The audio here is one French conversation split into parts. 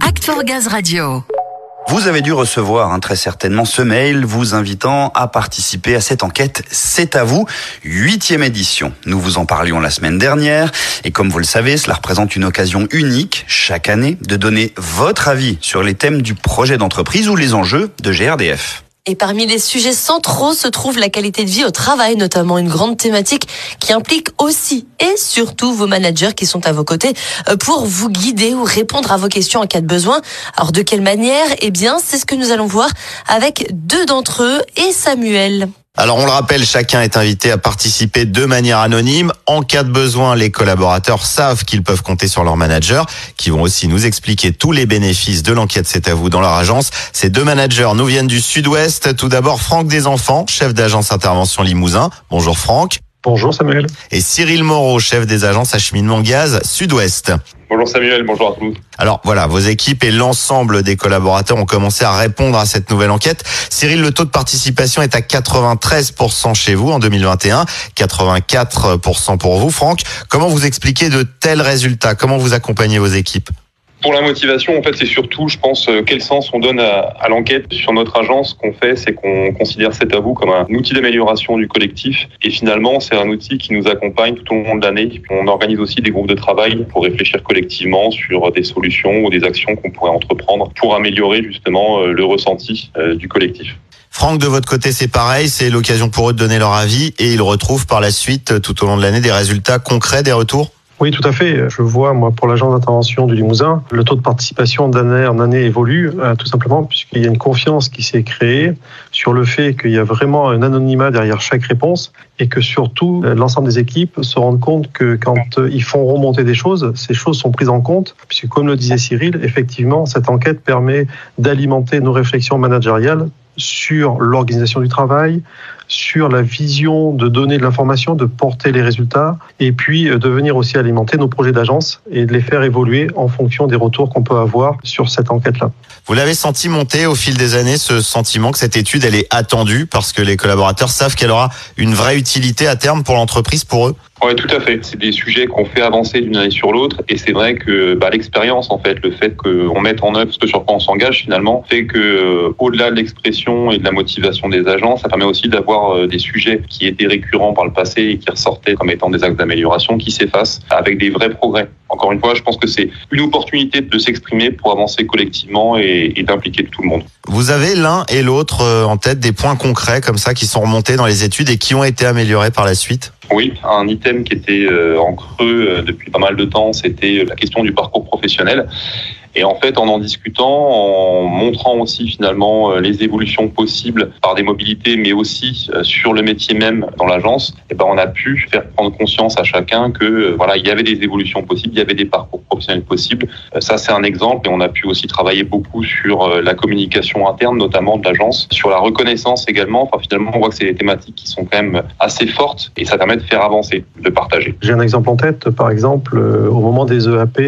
Act for Gaz Radio. Vous avez dû recevoir hein, très certainement ce mail vous invitant à participer à cette enquête. C'est à vous, huitième édition. Nous vous en parlions la semaine dernière et comme vous le savez, cela représente une occasion unique chaque année de donner votre avis sur les thèmes du projet d'entreprise ou les enjeux de GRDF. Et parmi les sujets centraux se trouve la qualité de vie au travail, notamment une grande thématique qui implique aussi et surtout vos managers qui sont à vos côtés euh, pour vous guider ou répondre à vos questions en cas de besoin. Alors de quelle manière? Eh bien, c'est ce que nous allons voir avec deux d'entre eux et Samuel. Alors on le rappelle, chacun est invité à participer de manière anonyme. En cas de besoin, les collaborateurs savent qu'ils peuvent compter sur leur manager, qui vont aussi nous expliquer tous les bénéfices de l'enquête C'est à vous dans leur agence. Ces deux managers nous viennent du sud-ouest. Tout d'abord, Franck Desenfants, chef d'agence intervention Limousin. Bonjour Franck. Bonjour Samuel. Et Cyril Moreau, chef des agences acheminement gaz sud-ouest. Bonjour Samuel, bonjour à tous. Alors voilà, vos équipes et l'ensemble des collaborateurs ont commencé à répondre à cette nouvelle enquête. Cyril, le taux de participation est à 93% chez vous en 2021, 84% pour vous. Franck, comment vous expliquez de tels résultats? Comment vous accompagnez vos équipes? Pour la motivation, en fait, c'est surtout, je pense, euh, quel sens on donne à, l'enquête sur notre agence. Ce qu'on fait, c'est qu'on considère cet à vous comme un outil d'amélioration du collectif. Et finalement, c'est un outil qui nous accompagne tout au long de l'année. On organise aussi des groupes de travail pour réfléchir collectivement sur des solutions ou des actions qu'on pourrait entreprendre pour améliorer justement euh, le ressenti euh, du collectif. Franck, de votre côté, c'est pareil. C'est l'occasion pour eux de donner leur avis et ils retrouvent par la suite, tout au long de l'année, des résultats concrets, des retours? Oui, tout à fait. Je vois, moi, pour l'agence d'intervention du Limousin, le taux de participation d'année en année évolue, euh, tout simplement puisqu'il y a une confiance qui s'est créée sur le fait qu'il y a vraiment un anonymat derrière chaque réponse et que surtout, euh, l'ensemble des équipes se rendent compte que quand euh, ils font remonter des choses, ces choses sont prises en compte, puisque comme le disait Cyril, effectivement, cette enquête permet d'alimenter nos réflexions managériales sur l'organisation du travail, sur la vision de donner de l'information, de porter les résultats, et puis euh, de venir aussi alimenter nos projets d'agence et de les faire évoluer en fonction des retours qu'on peut avoir sur cette enquête-là. Vous l'avez senti monter au fil des années, ce sentiment que cette étude, elle est attendue parce que les collaborateurs savent qu'elle aura une vraie utilité à terme pour l'entreprise, pour eux? Oui, tout à fait. C'est des sujets qu'on fait avancer d'une année sur l'autre, et c'est vrai que bah, l'expérience, en fait, le fait qu'on mette en œuvre ce sur quoi on s'engage finalement, fait que euh, au-delà de l'expression et de la motivation des agents, ça permet aussi d'avoir euh, des sujets qui étaient récurrents par le passé et qui ressortaient comme étant des axes d'amélioration, qui s'effacent avec des vrais progrès. Encore une fois, je pense que c'est une opportunité de s'exprimer pour avancer collectivement et, d'impliquer tout le monde. Vous avez l'un et l'autre euh, en tête des points concrets comme ça qui sont remontés dans les études et qui ont été améliorés par la suite? Oui, un item qui était euh, en creux euh, depuis pas mal de temps, c'était la question du parcours professionnel. Et en fait, en en discutant, en montrant aussi finalement euh, les évolutions possibles par des mobilités, mais aussi euh, sur le métier même dans l'agence, eh ben on a pu faire prendre conscience à chacun que euh, voilà, il y avait des évolutions possibles, il y avait des parcours professionnels possibles. Ça, c'est un exemple, et on a pu aussi travailler beaucoup sur la communication interne, notamment de l'agence, sur la reconnaissance également. Enfin, finalement, on voit que c'est des thématiques qui sont quand même assez fortes, et ça permet de faire avancer, de partager. J'ai un exemple en tête, par exemple, au moment des EAP,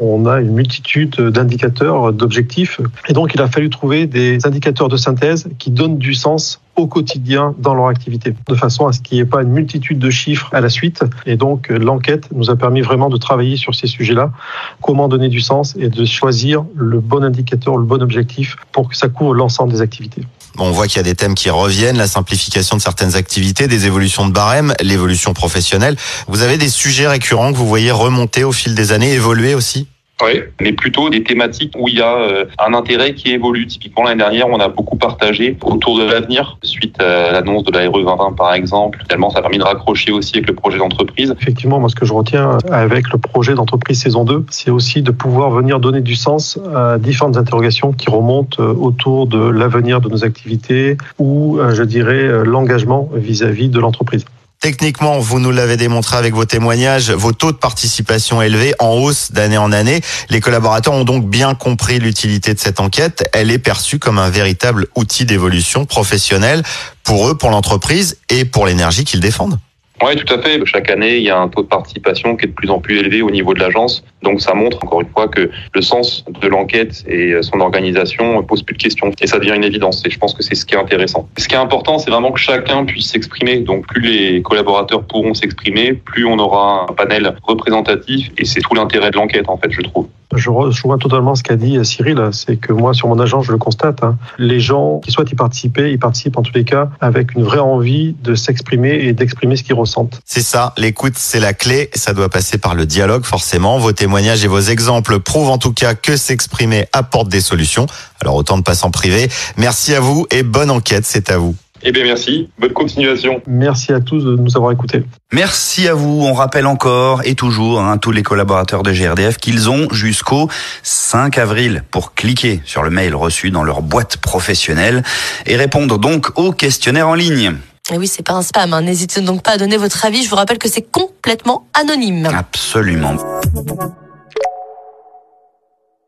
on a une multitude d'indicateurs, d'objectifs. Et donc, il a fallu trouver des indicateurs de synthèse qui donnent du sens au quotidien dans leur activité, de façon à ce qu'il n'y ait pas une multitude de chiffres à la suite. Et donc, l'enquête nous a permis vraiment de travailler sur ces sujets-là, comment donner du sens et de choisir le bon indicateur, le bon objectif pour que ça couvre l'ensemble des activités. on voit qu'il y a des thèmes qui reviennent, la simplification de certaines activités, des évolutions de barème, l'évolution professionnelle. Vous avez des sujets récurrents que vous voyez remonter au fil des années, évoluer aussi? Oui, mais plutôt des thématiques où il y a euh, un intérêt qui évolue. Typiquement, l'année dernière, on a beaucoup partagé autour de l'avenir, suite à l'annonce de la RE 2020, par exemple. Finalement, ça a permis de raccrocher aussi avec le projet d'entreprise. Effectivement, moi, ce que je retiens avec le projet d'entreprise saison 2, c'est aussi de pouvoir venir donner du sens à différentes interrogations qui remontent euh, autour de l'avenir de nos activités ou, euh, je dirais, l'engagement vis-à-vis de l'entreprise. Techniquement, vous nous l'avez démontré avec vos témoignages, vos taux de participation élevés en hausse d'année en année. Les collaborateurs ont donc bien compris l'utilité de cette enquête. Elle est perçue comme un véritable outil d'évolution professionnelle pour eux, pour l'entreprise et pour l'énergie qu'ils défendent. Oui, tout à fait. Chaque année, il y a un taux de participation qui est de plus en plus élevé au niveau de l'agence, Donc ça montre encore une fois que le sens de l'enquête et son organisation pose plus de questions et ça devient une évidence. Et je pense que c'est ce qui est intéressant. Ce qui est important, c'est vraiment que chacun puisse s'exprimer. Donc plus les collaborateurs pourront s'exprimer, plus on aura un panel représentatif et c'est tout l'intérêt de l'enquête en fait, je trouve. Je rejoins totalement ce qu'a dit Cyril. C'est que moi, sur mon agence, je le constate. Hein. Les gens qui souhaitent y participer, ils participent en tous les cas avec une vraie envie de s'exprimer et d'exprimer ce qu'ils ressentent. C'est ça. L'écoute, c'est la clé. Ça doit passer par le dialogue, forcément. Vos témoignages et vos exemples prouvent en tout cas que s'exprimer apporte des solutions. Alors autant de passer en privé. Merci à vous et bonne enquête. C'est à vous. Eh bien, merci. Bonne continuation. Merci à tous de nous avoir écoutés. Merci à vous. On rappelle encore et toujours hein, tous les collaborateurs de GRDF qu'ils ont jusqu'au 5 avril pour cliquer sur le mail reçu dans leur boîte professionnelle et répondre donc au questionnaire en ligne. Et oui, c'est pas un spam. Hein. N'hésitez donc pas à donner votre avis. Je vous rappelle que c'est complètement anonyme. Absolument.